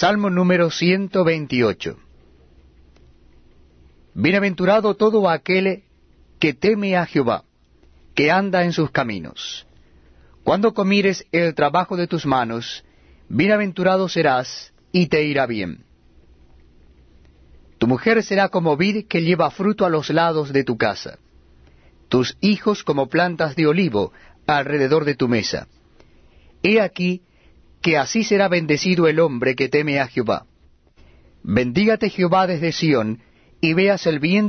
Salmo número 128. Bienaventurado todo aquel que teme a Jehová, que anda en sus caminos. Cuando comires el trabajo de tus manos, bienaventurado serás y te irá bien. Tu mujer será como vid que lleva fruto a los lados de tu casa, tus hijos como plantas de olivo alrededor de tu mesa. He aquí que así será bendecido el hombre que teme a Jehová. Bendígate Jehová desde Sión, y veas el bien de